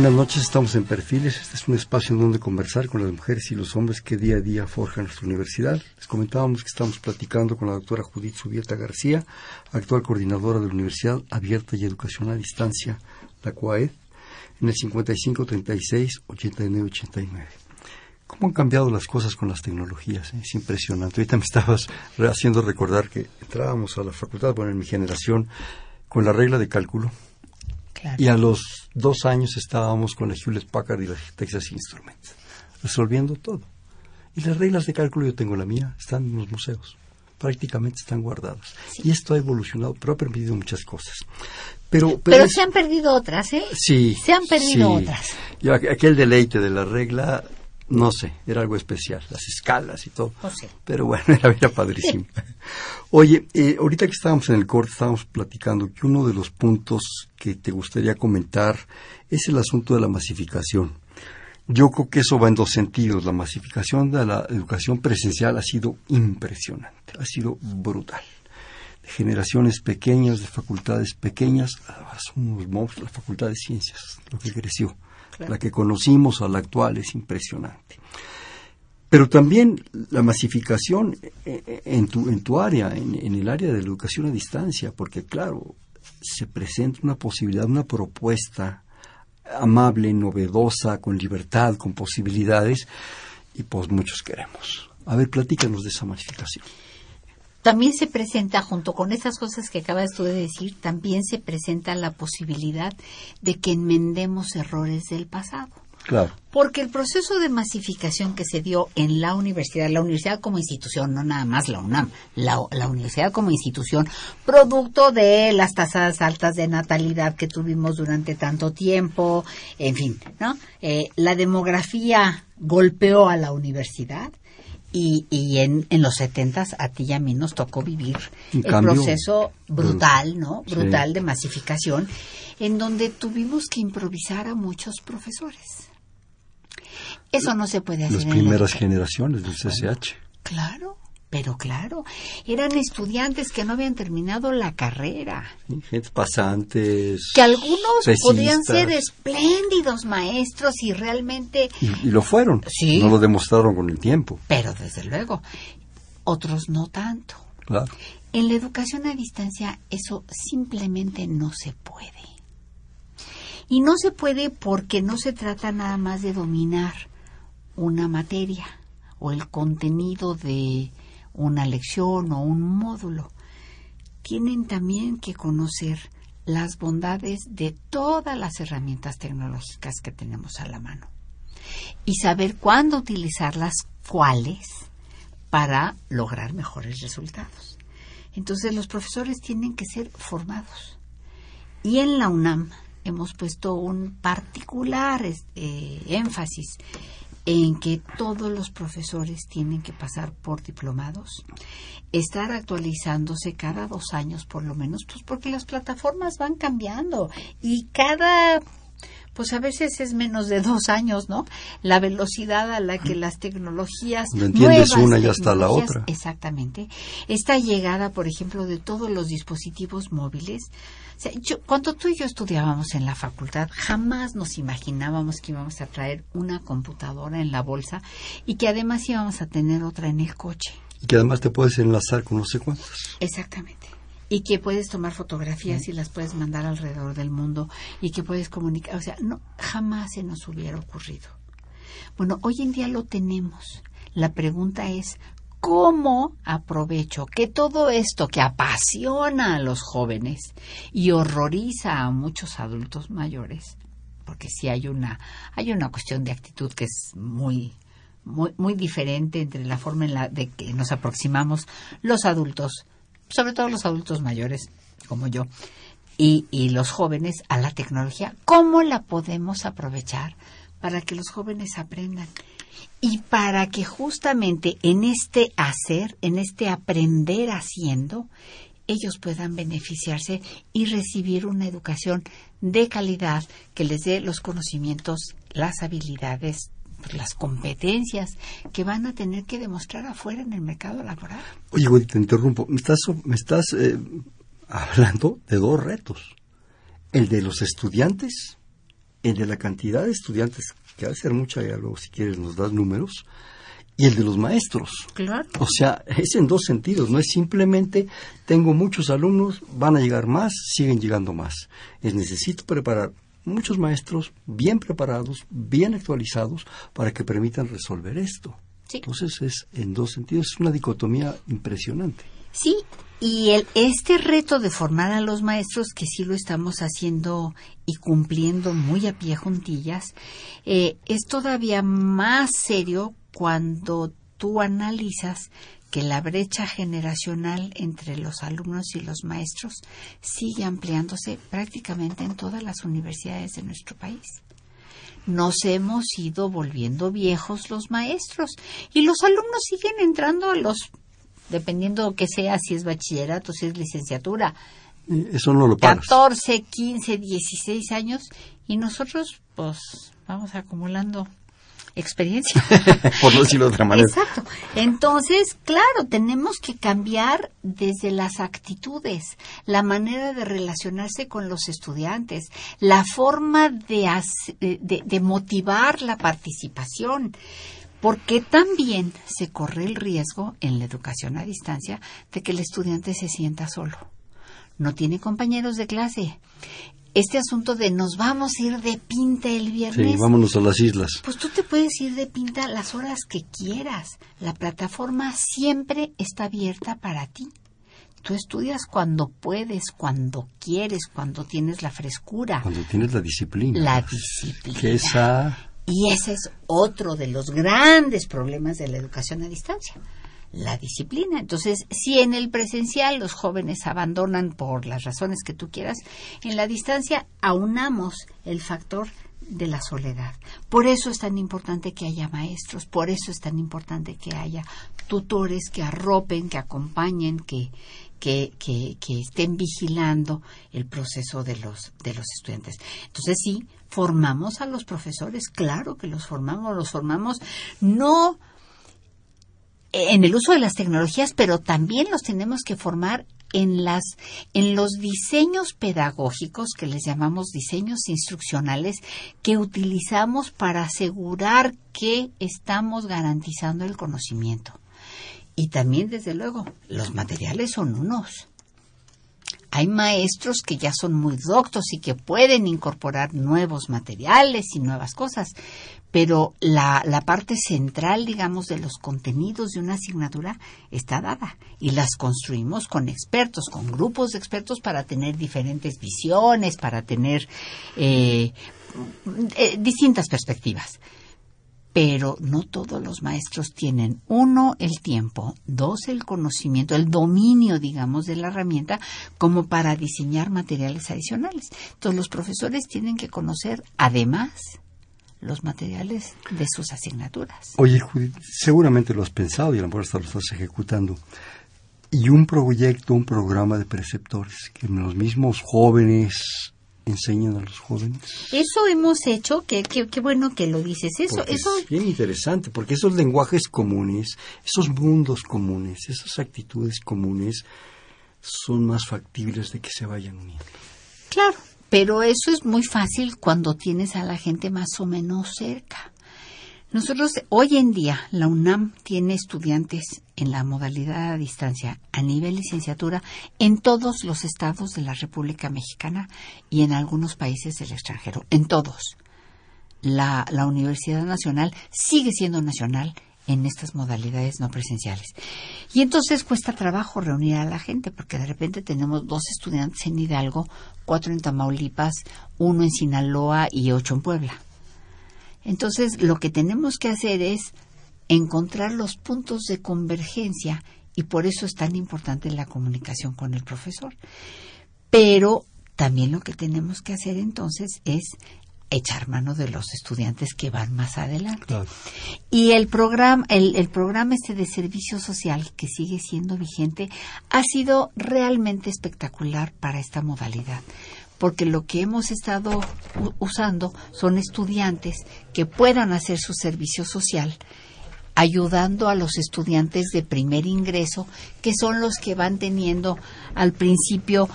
Buenas noches, estamos en Perfiles. Este es un espacio en donde conversar con las mujeres y los hombres que día a día forjan nuestra universidad. Les comentábamos que estamos platicando con la doctora Judith Subieta García, actual coordinadora de la Universidad Abierta y Educación a Distancia, la CUAED, en el 5536-8989. ¿Cómo han cambiado las cosas con las tecnologías? Es impresionante. Ahorita me estabas haciendo recordar que entrábamos a la facultad, bueno, en mi generación, con la regla de cálculo y a los dos años estábamos con la Hewlett Packard y la Texas Instruments, resolviendo todo. Y las reglas de cálculo, yo tengo la mía, están en los museos. Prácticamente están guardadas. Y esto ha evolucionado, pero ha permitido muchas cosas. Pero, pero, se han perdido otras, ¿eh? Sí. Se han perdido otras. Y aquel deleite de la regla no sé, era algo especial, las escalas y todo. Oh, Pero bueno, era, padrísimo. Oye, eh, ahorita que estábamos en el corte, estábamos platicando que uno de los puntos que te gustaría comentar es el asunto de la masificación. Yo creo que eso va en dos sentidos. La masificación de la educación presencial ha sido impresionante, ha sido brutal. De generaciones pequeñas, de facultades pequeñas, unos monstruos, la facultad de ciencias, lo que creció la que conocimos a la actual es impresionante. Pero también la masificación eh, eh, en tu, en tu área, en, el área de la educación a distancia, porque claro, se presenta una posibilidad, una propuesta amable, novedosa, con libertad, con posibilidades, y pues muchos queremos. A ver, platícanos de esa masificación también se presenta, junto con esas cosas que acabas tú de decir, también se presenta la posibilidad de que enmendemos errores del pasado. Claro. Porque el proceso de masificación que se dio en la universidad, la universidad como institución, no nada más la UNAM, la, universidad como institución, producto de las tasas altas de natalidad que tuvimos durante tanto tiempo, en fin, ¿no? Eh, la demografía golpeó a la universidad y, y en, en los setentas a ti y a mí nos tocó vivir el proceso brutal, ¿no? Brutal de masificación, en donde tuvimos que improvisar a muchos profesores. Eso no se puede hacer. Las primeras generaciones del CCH. Claro. Pero claro, eran estudiantes que no habían terminado la carrera. gente pasantes. Que algunos podían ser espléndidos maestros y realmente... Y, lo fueron. Sí. No lo demostraron con el tiempo. Pero desde luego, otros no tanto. Claro. En la educación a distancia eso simplemente no se puede. Y no se puede porque no se trata nada más de dominar una materia o el contenido de una lección o un módulo. Tienen también que conocer las bondades de todas las herramientas tecnológicas que tenemos a la mano y saber cuándo utilizarlas, cuáles, para lograr mejores resultados. Entonces los profesores tienen que ser formados. Y en la UNAM hemos puesto un particular eh, énfasis en que todos los profesores tienen que pasar por diplomados, estar actualizándose cada dos años por lo menos, pues porque las plataformas van cambiando y cada pues a veces es menos de dos años, ¿no? La velocidad a la que las tecnologías ¿Me entiendes una y hasta la otra. Exactamente. Esta llegada, por ejemplo, de todos los dispositivos móviles cuando tú y yo estudiábamos en la facultad, jamás nos imaginábamos que íbamos a traer una computadora en la bolsa y que además íbamos a tener otra en el coche. Y que además te puedes enlazar con no sé cuántas. Exactamente. Y que puedes tomar fotografías y las puedes mandar alrededor del mundo y que puedes comunicar. O sea, no, jamás se nos hubiera ocurrido. Bueno, hoy en día lo tenemos. La pregunta es, ¿Cómo aprovecho que todo esto que apasiona a los jóvenes y horroriza a muchos adultos mayores, porque sí hay una, hay una cuestión de actitud que es muy, muy, muy diferente entre la forma en la de que nos aproximamos los adultos, sobre todo los adultos mayores como yo, y, y los jóvenes a la tecnología, ¿cómo la podemos aprovechar para que los jóvenes aprendan? y para que justamente en este hacer, en este aprender haciendo, ellos puedan beneficiarse y recibir una educación de calidad que les dé los conocimientos, las habilidades, las competencias que van a tener que demostrar afuera en el mercado laboral. Oye, güey, te interrumpo. Me estás, me estás eh, hablando de dos retos. El de los estudiantes el de la cantidad de estudiantes, que va a ser mucha, ya luego si quieres nos das números, y el de los maestros. Claro. O sea, es en dos sentidos, no es simplemente tengo muchos alumnos, van a llegar más, siguen llegando más. Es necesito preparar muchos maestros bien preparados, bien actualizados, para que permitan resolver esto. Entonces es en dos sentidos, es una dicotomía impresionante. Sí, y el, este reto de formar a los maestros, que sí lo estamos haciendo y cumpliendo muy a pie juntillas, eh, es todavía más serio cuando tú analizas que la brecha generacional entre los alumnos y los maestros sigue ampliándose prácticamente en todas las universidades de nuestro país. Nos hemos ido volviendo viejos los maestros y los alumnos siguen entrando a los, dependiendo que sea, si es bachillerato, si es licenciatura. Eso no lo pagas. 14, 15, 16 años y nosotros pues vamos acumulando experiencia. Por no decirlo de otra manera. Exacto. Entonces, claro, tenemos que cambiar desde las actitudes, la manera de relacionarse con los estudiantes, la forma de, de, de motivar la participación porque también se corre el riesgo en la educación a distancia de que el estudiante se sienta solo. No tiene compañeros de clase este asunto de nos vamos a ir de pinta el viernes. Sí, vámonos a las islas. Pues tú te puedes ir de pinta las horas que quieras. La plataforma siempre está abierta para ti. Tú estudias cuando puedes, cuando quieres, cuando tienes la frescura. Cuando tienes la disciplina. La disciplina. Que esa... Y ese es otro de los grandes problemas de la educación a distancia la disciplina. Entonces, si en el presencial los jóvenes abandonan por las razones que tú quieras, en la distancia aunamos el factor de la soledad. Por eso es tan importante que haya maestros, por eso es tan importante que haya tutores que arropen, que acompañen, que, que, que, que estén vigilando el proceso de los, de los estudiantes. Entonces sí, formamos a los profesores, claro que los formamos, los formamos no en el uso de las tecnologías, pero también los tenemos que formar en las en los diseños pedagógicos que les llamamos diseños instruccionales que utilizamos para asegurar que estamos garantizando el conocimiento. Y también desde luego, los materiales son unos. Hay maestros que ya son muy doctos y que pueden incorporar nuevos materiales y nuevas cosas, pero la, la, parte central, digamos, de los contenidos de una asignatura está dada y las construimos con expertos, con grupos de expertos para tener diferentes visiones, para tener eh, eh, distintas perspectivas. Pero no todos los maestros tienen, uno, el tiempo, dos, el conocimiento, el dominio, digamos, de la herramienta como para diseñar materiales adicionales. Entonces los profesores tienen que conocer, además, los materiales de sus asignaturas. Oye, Judith, seguramente lo has pensado y a lo mejor hasta lo estás ejecutando. Y un proyecto, un programa de preceptores, que los mismos jóvenes enseñen a los jóvenes. Eso hemos hecho, qué que, bueno que lo dices. Eso, eso es bien interesante, porque esos lenguajes comunes, esos mundos comunes, esas actitudes comunes son más factibles de que se vayan uniendo. Claro, pero eso es muy fácil cuando tienes a la gente más o menos cerca. Nosotros, hoy en día, la UNAM tiene estudiantes en la modalidad a distancia a nivel licenciatura en todos los estados de la República Mexicana y en algunos países del extranjero, en todos. La, la Universidad Nacional sigue siendo nacional en estas modalidades no presenciales. Y entonces cuesta trabajo reunir a la gente, porque de repente tenemos dos estudiantes en Hidalgo, cuatro en Tamaulipas, uno en Sinaloa y ocho en Puebla. Entonces, lo que tenemos que hacer es encontrar los puntos de convergencia y por eso es tan importante la comunicación con el profesor. Pero también lo que tenemos que hacer entonces es echar mano de los estudiantes que van más adelante. Y el programa, el, el, programa este de servicio social que sigue siendo vigente ha sido realmente espectacular para esta modalidad. Porque lo que hemos estado usando son estudiantes que puedan hacer su servicio social ayudando a los estudiantes de primer ingreso, que son los que van teniendo al principio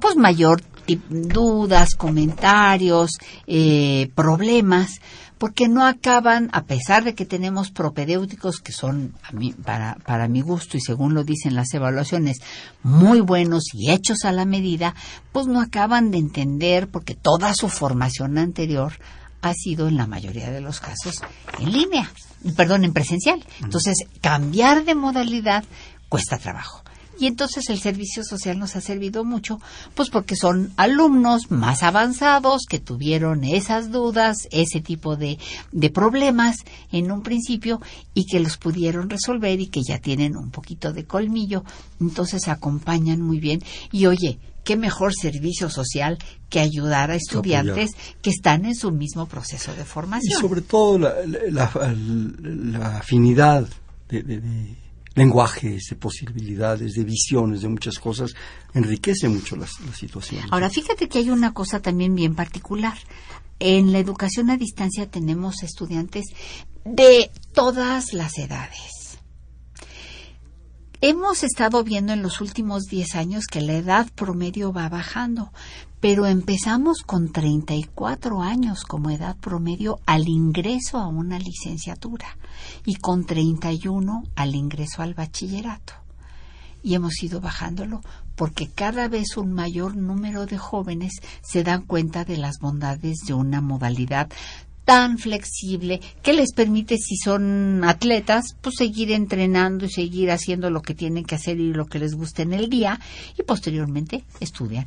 pues mayor dudas, comentarios, eh, problemas, porque no acaban, a pesar de que tenemos propedéuticos que son, para, para mi gusto y según lo dicen las evaluaciones, muy buenos y hechos a la medida, pues no acaban de entender porque toda su formación anterior ha sido en la mayoría de los casos en línea, perdón, en presencial. Entonces, cambiar de modalidad cuesta trabajo. Y entonces el servicio social nos ha servido mucho, pues porque son alumnos más avanzados que tuvieron esas dudas, ese tipo de, de problemas en un principio y que los pudieron resolver y que ya tienen un poquito de colmillo. Entonces acompañan muy bien. Y oye, qué mejor servicio social que ayudar a estudiantes que están en su mismo proceso de formación. Y sobre todo la, afinidad de, lenguajes, de posibilidades, de visiones, de muchas cosas, enriquece mucho la, la situación. Ahora, fíjate que hay una cosa también bien particular. En la educación a distancia tenemos estudiantes de todas las edades Hemos estado viendo en los últimos 10 años que la edad promedio va bajando, pero empezamos con 34 años como edad promedio al ingreso a una licenciatura y con 31 al ingreso al bachillerato. Y hemos ido bajándolo porque cada vez un mayor número de jóvenes se dan cuenta de las bondades de una modalidad tan flexible que les permite, si son atletas, pues seguir entrenando y seguir haciendo lo que tienen que hacer y lo que les guste en el día y posteriormente estudian.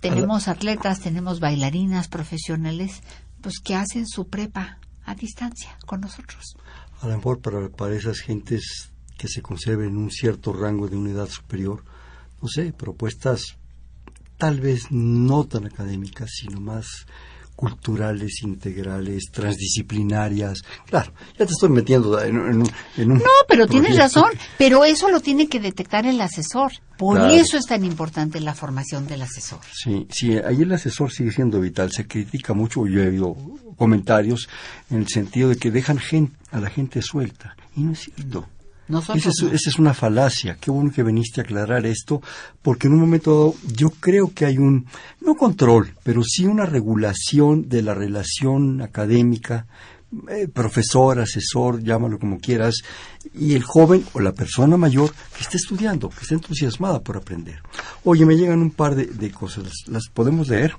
Tenemos atletas, tenemos bailarinas profesionales, pues que hacen su prepa a distancia con nosotros. A lo mejor para, para esas gentes que se conserven un cierto rango de unidad superior, no sé, propuestas tal vez no tan académicas, sino más culturales, integrales, transdisciplinarias. Claro, ya te estoy metiendo en, un... No, pero tienes razón, pero eso lo tiene que detectar el asesor. Por eso es tan importante la formación del asesor. Sí, sí, ahí el asesor sigue siendo vital. Se critica mucho, yo he oído comentarios en el sentido de que dejan gente, a la gente suelta. Y no es cierto. Esa es, una falacia. Qué bueno que viniste a aclarar esto, porque en un momento dado yo creo que hay un, no control, pero sí una regulación de la relación académica, eh, profesor, asesor, llámalo como quieras, y el joven o la persona mayor que está estudiando, que está entusiasmada por aprender. Oye, me llegan un par de, cosas, ¿las, podemos leer?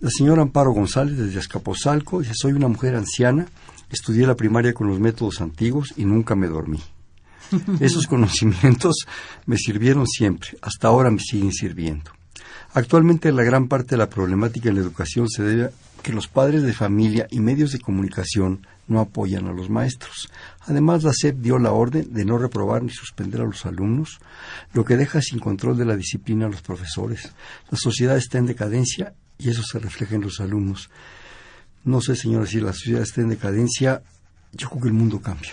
La señora Amparo González desde Azcapotzalco dice, soy una mujer anciana, estudié la primaria con los métodos antiguos y nunca me dormí. Esos conocimientos me sirvieron siempre, hasta ahora me siguen sirviendo. Actualmente la gran parte de la problemática en la educación se debe a que los padres de familia y medios de comunicación no apoyan a los maestros. Además, la SEP dio la orden de no reprobar ni suspender a los alumnos, lo que deja sin control de la disciplina a los profesores. La sociedad está en decadencia y eso se refleja en los alumnos. No sé, señora, si la sociedad está en decadencia, yo creo que el mundo cambia.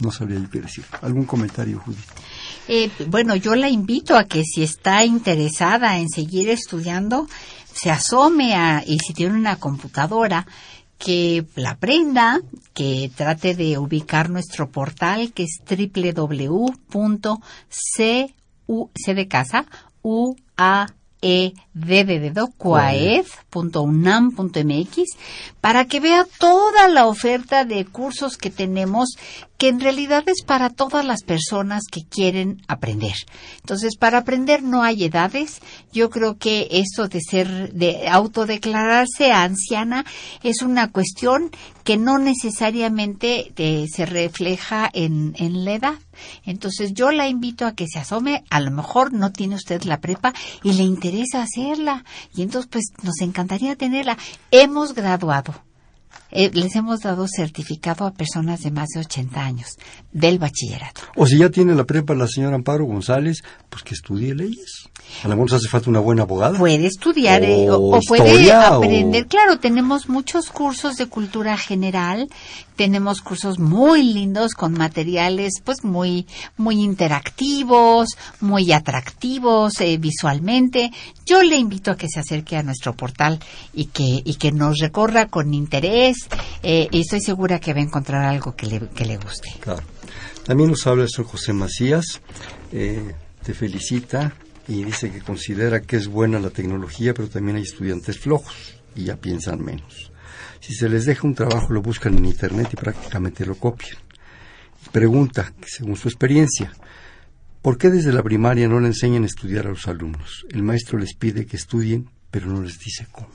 No sabría qué decir. ¿Algún comentario, Judith? Eh, bueno, yo la invito a que si está interesada en seguir estudiando, se asome a, y si tiene una computadora, que la aprenda, que trate de ubicar nuestro portal que es www.c de casa, u a e para que vea toda la oferta de cursos que tenemos que en realidad es para todas las personas que quieren aprender. Entonces, para aprender no hay edades. Yo creo que esto de ser, de autodeclararse anciana es una cuestión que no necesariamente eh, se refleja en, en la edad. Entonces, yo la invito a que se asome. A lo mejor no tiene usted la prepa y le interesa hacerla. Y entonces, pues, nos encantaría tenerla. Hemos graduado eh, les hemos dado certificado a personas de más de 80 años del bachillerato. O si ya tiene la prepa la señora Amparo González, pues que estudie leyes. A lo mejor hace falta una buena abogada. Puede estudiar eh, o, puede aprender. Claro, tenemos muchos cursos de cultura general, tenemos cursos muy lindos con materiales pues muy muy interactivos, muy atractivos eh, visualmente. Yo le invito a que se acerque a nuestro portal y que y que nos recorra con interés eh, y estoy segura que va a encontrar algo que le, que le guste. Claro. También nos habla el señor José Macías, te felicita y dice que considera que es buena la tecnología, pero también hay estudiantes flojos y ya piensan menos. Si se les deja un trabajo, lo buscan en Internet y prácticamente lo copian. Pregunta, según su experiencia, ¿por qué desde la primaria no le enseñan a estudiar a los alumnos? El maestro les pide que estudien, pero no les dice cómo.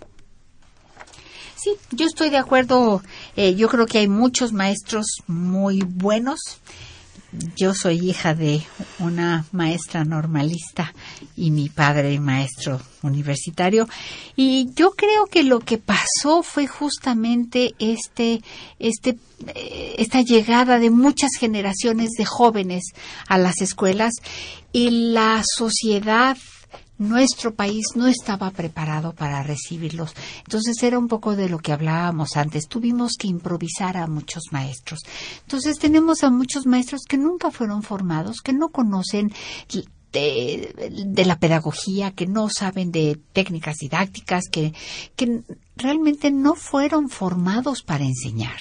Sí, yo estoy de acuerdo. Eh, yo creo que hay muchos maestros muy buenos yo soy hija de una maestra normalista y mi padre maestro universitario. Y yo creo que lo que pasó fue justamente este este eh, esta llegada de muchas generaciones de jóvenes a las escuelas y la sociedad nuestro país no estaba preparado para recibirlos. Entonces era un poco de lo que hablábamos antes. Tuvimos que improvisar a muchos maestros. Entonces tenemos a muchos maestros que nunca fueron formados, que no conocen de, la pedagogía, que no saben de técnicas didácticas, que, que realmente no fueron formados para enseñar.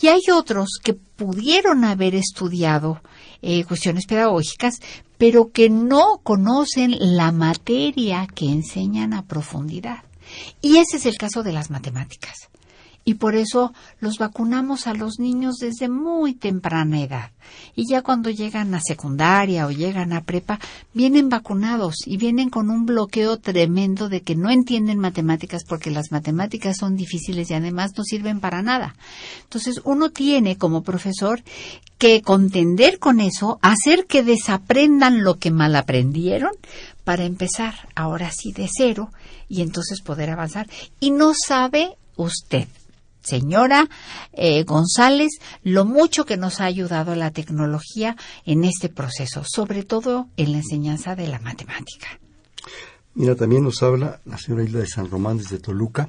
Y hay otros que pudieron haber estudiado eh, cuestiones pedagógicas, pero que no conocen la materia que enseñan a profundidad. Y ese es el caso de las matemáticas y por eso los vacunamos a los niños desde muy temprana edad. Y ya cuando llegan a secundaria o llegan a prepa, vienen vacunados y vienen con un bloqueo tremendo de que no entienden matemáticas porque las matemáticas son difíciles y además no sirven para nada. Entonces uno tiene como profesor que contender con eso, hacer que desaprendan lo que mal aprendieron para empezar ahora sí de cero y entonces poder avanzar. Y no sabe usted señora eh, González lo mucho que nos ha ayudado la tecnología en este proceso, sobre todo en la enseñanza de la matemática. Mira, también nos habla la señora Hilda de San Román desde Toluca.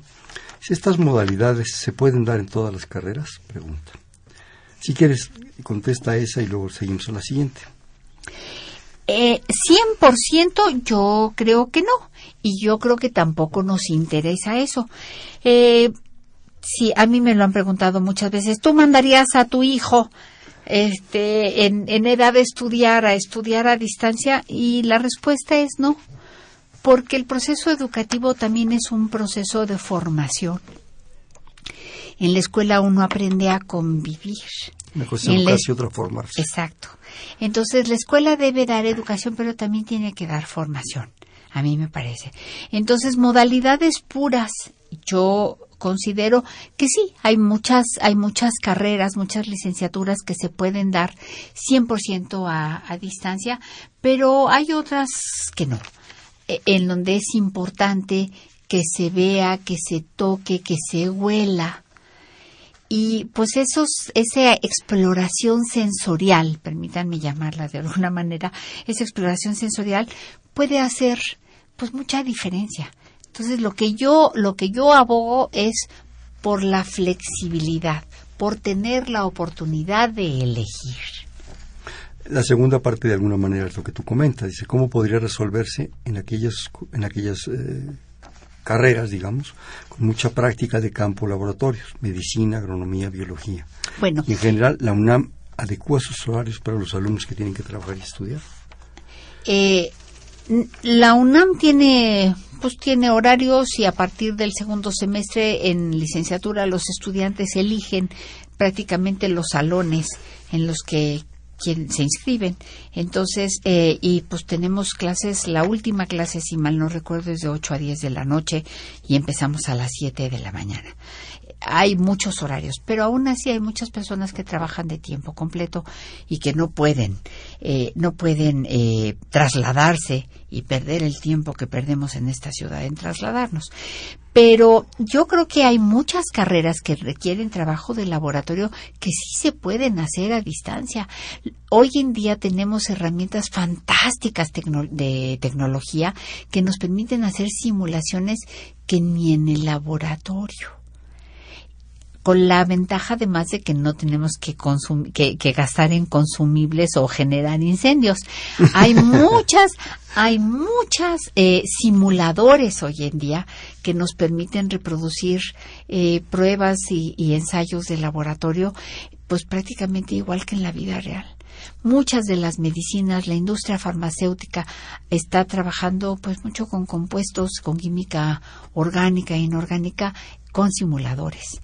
Si estas modalidades se pueden dar en todas las carreras, pregunta. Si quieres, contesta esa y luego seguimos a la siguiente. Eh, 100% yo creo que no. Y yo creo que tampoco nos interesa eso. Eh, Sí, a mí me lo han preguntado muchas veces. ¿Tú mandarías a tu hijo este, en, en edad de estudiar a estudiar a distancia? Y la respuesta es no, porque el proceso educativo también es un proceso de formación. En la escuela uno aprende a convivir. Una cosa y otra formarse. Exacto. Entonces la escuela debe dar educación, pero también tiene que dar formación. A mí me parece. Entonces modalidades puras. Yo considero que sí, hay muchas, hay muchas carreras, muchas licenciaturas que se pueden dar 100% a, a distancia, pero hay otras que no, e, en donde es importante que se vea, que se toque, que se huela. Y pues esos, esa exploración sensorial, permítanme llamarla de alguna manera, esa exploración sensorial puede hacer pues mucha diferencia. Entonces lo que yo lo que yo abogo es por la flexibilidad, por tener la oportunidad de elegir. La segunda parte de alguna manera es lo que tú comentas, dice cómo podría resolverse en aquellas en aquellas eh, carreras, digamos, con mucha práctica de campo, laboratorios, medicina, agronomía, biología. Bueno, y en general la UNAM adecua sus horarios para los alumnos que tienen que trabajar y estudiar. Eh, la UNAM tiene pues tiene horarios y a partir del segundo semestre en licenciatura los estudiantes eligen prácticamente los salones en los que se inscriben. Entonces, eh, y pues tenemos clases, la última clase, si mal no recuerdo, es de 8 a 10 de la noche y empezamos a las 7 de la mañana hay muchos horarios, pero aún así hay muchas personas que trabajan de tiempo completo y que no pueden, eh, no pueden eh, trasladarse y perder el tiempo que perdemos en esta ciudad en trasladarnos. Pero yo creo que hay muchas carreras que requieren trabajo de laboratorio que sí se pueden hacer a distancia. Hoy en día tenemos herramientas fantásticas de tecnología que nos permiten hacer simulaciones que ni en el laboratorio con la ventaja además de que no tenemos que, que, gastar en consumibles o generar incendios. Hay muchas, hay muchas eh, simuladores hoy en día que nos permiten reproducir eh, pruebas y ensayos de laboratorio, pues prácticamente igual que en la vida real muchas de las medicinas, la industria farmacéutica está trabajando pues mucho con compuestos, con química orgánica e inorgánica, con simuladores.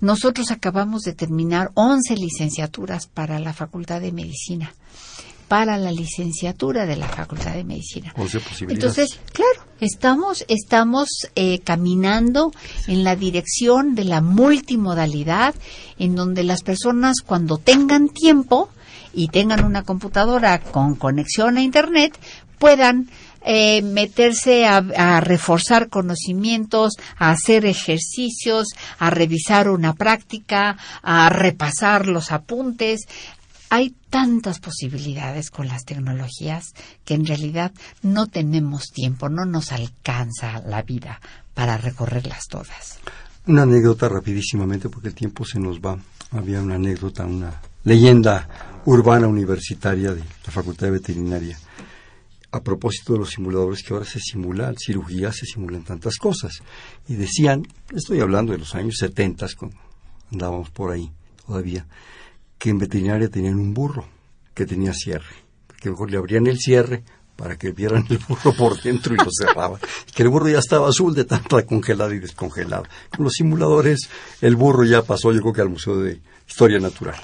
Nosotros acabamos de terminar 11 licenciaturas para la Facultad de Medicina para la licenciatura de la Facultad de Medicina. Entonces, claro, estamos, estamos eh, caminando en la dirección de la multimodalidad, en donde las personas cuando tengan tiempo y tengan una computadora con conexión a Internet, puedan eh, meterse a, reforzar conocimientos, a hacer ejercicios, a revisar una práctica, a repasar los apuntes. Hay tantas posibilidades con las tecnologías que en realidad no tenemos tiempo, no nos alcanza la vida para recorrerlas todas. Una anécdota rapidísimamente porque el tiempo se nos va. Había una anécdota, una leyenda urbana universitaria de la Facultad de Veterinaria a propósito de los simuladores que ahora se simulan, cirugía, se simulan tantas cosas. Y decían, estoy hablando de los años 70, cuando andábamos por ahí todavía, que en veterinaria tenían un burro que tenía cierre, que mejor le abrían el cierre para que vieran el burro por dentro y lo cerraban. que el burro ya estaba azul de tanta congelada y descongelada. Con los simuladores, el burro ya pasó, yo creo que al Museo de Historia Natural.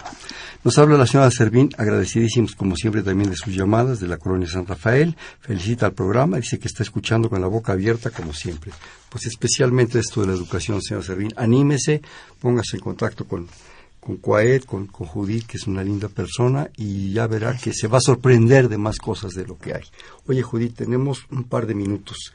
Nos habla la señora Servín, agradecidísimos como siempre también de sus llamadas de la colonia San Rafael. Felicita al programa, dice que está escuchando con la boca abierta como siempre. Pues especialmente esto de la educación, señora Servín. Anímese, póngase en contacto con, con con, con Judith, que es una linda persona, y ya verá que se va a sorprender de más cosas de lo que hay. Oye, Judith, tenemos un par de minutos.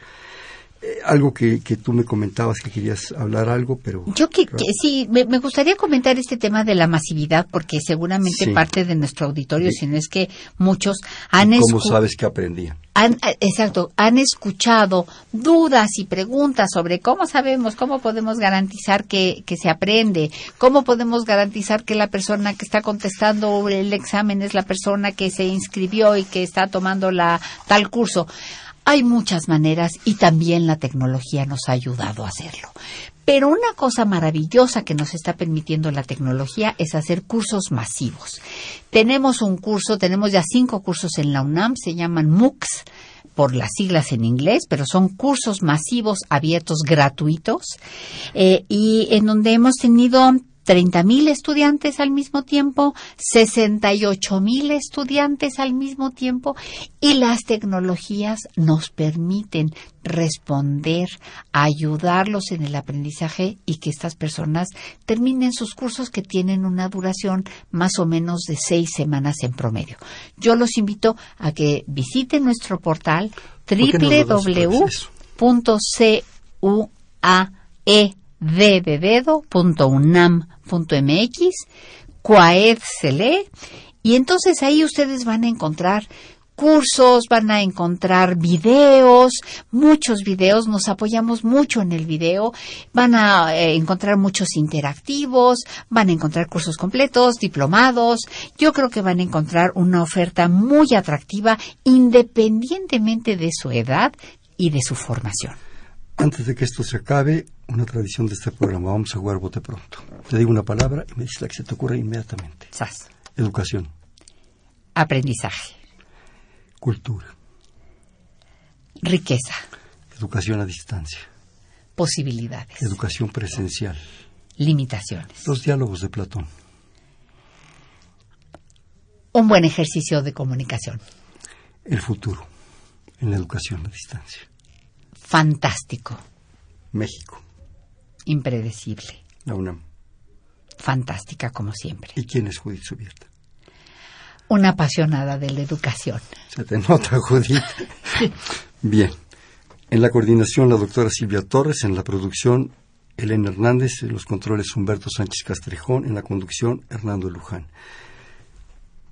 Eh, algo que, que, tú me comentabas que querías hablar algo, pero... Yo que, sí, me, gustaría comentar este tema de la masividad porque seguramente parte de nuestro auditorio, si no es que muchos han... ¿Cómo sabes que aprendían? Han, eh, exacto, han escuchado dudas y preguntas sobre cómo sabemos, cómo podemos garantizar que, que se aprende, cómo podemos garantizar que la persona que está contestando el examen es la persona que se inscribió y que está tomando la tal curso. Hay muchas maneras y también la tecnología nos ha ayudado a hacerlo. Pero una cosa maravillosa que nos está permitiendo la tecnología es hacer cursos masivos. Tenemos un curso, tenemos ya cinco cursos en la UNAM, se llaman MOOCs por las siglas en inglés, pero son cursos masivos abiertos gratuitos eh, y en donde hemos tenido 30.000 estudiantes al mismo tiempo, 68.000 estudiantes al mismo tiempo y las tecnologías nos permiten responder, ayudarlos en el aprendizaje y que estas personas terminen sus cursos que tienen una duración más o menos de seis semanas en promedio. Yo los invito a que visiten nuestro portal www.cuae www.unam.mx, Cuaed se lee, y entonces ahí ustedes van a encontrar cursos, van a encontrar videos, muchos videos, nos apoyamos mucho en el video, van a eh, encontrar muchos interactivos, van a encontrar cursos completos, diplomados, yo creo que van a encontrar una oferta muy atractiva independientemente de su edad y de su formación. Antes de que esto se acabe, una tradición de este programa, vamos a jugar bote pronto. Te digo una palabra y me dices la que se te ocurre inmediatamente. Sas. Educación. Aprendizaje. Cultura. Riqueza. Educación a distancia. Posibilidades. Educación presencial. Limitaciones. Los diálogos de Platón. Un buen ejercicio de comunicación. El futuro en la educación a distancia fantástico. México. Impredecible. La UNAM. Fantástica como siempre. ¿Y quién es Judith Subierta? Una apasionada de la educación. Se te nota, Judith. Bien. En la coordinación, la doctora Silvia Torres. En la producción, Elena Hernández. En los controles, Humberto Sánchez Castrejón. En la conducción, Hernando Luján.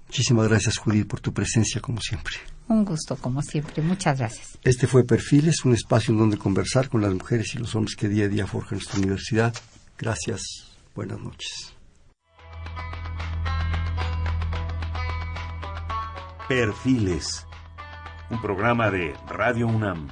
Muchísimas gracias, Judith, por tu presencia, como siempre. Un gusto, como siempre. Muchas gracias. Este fue Perfiles, un espacio en donde conversar con las mujeres y los hombres que día a día forjan nuestra universidad. Gracias. Buenas noches. Perfiles, un programa de Radio UNAM.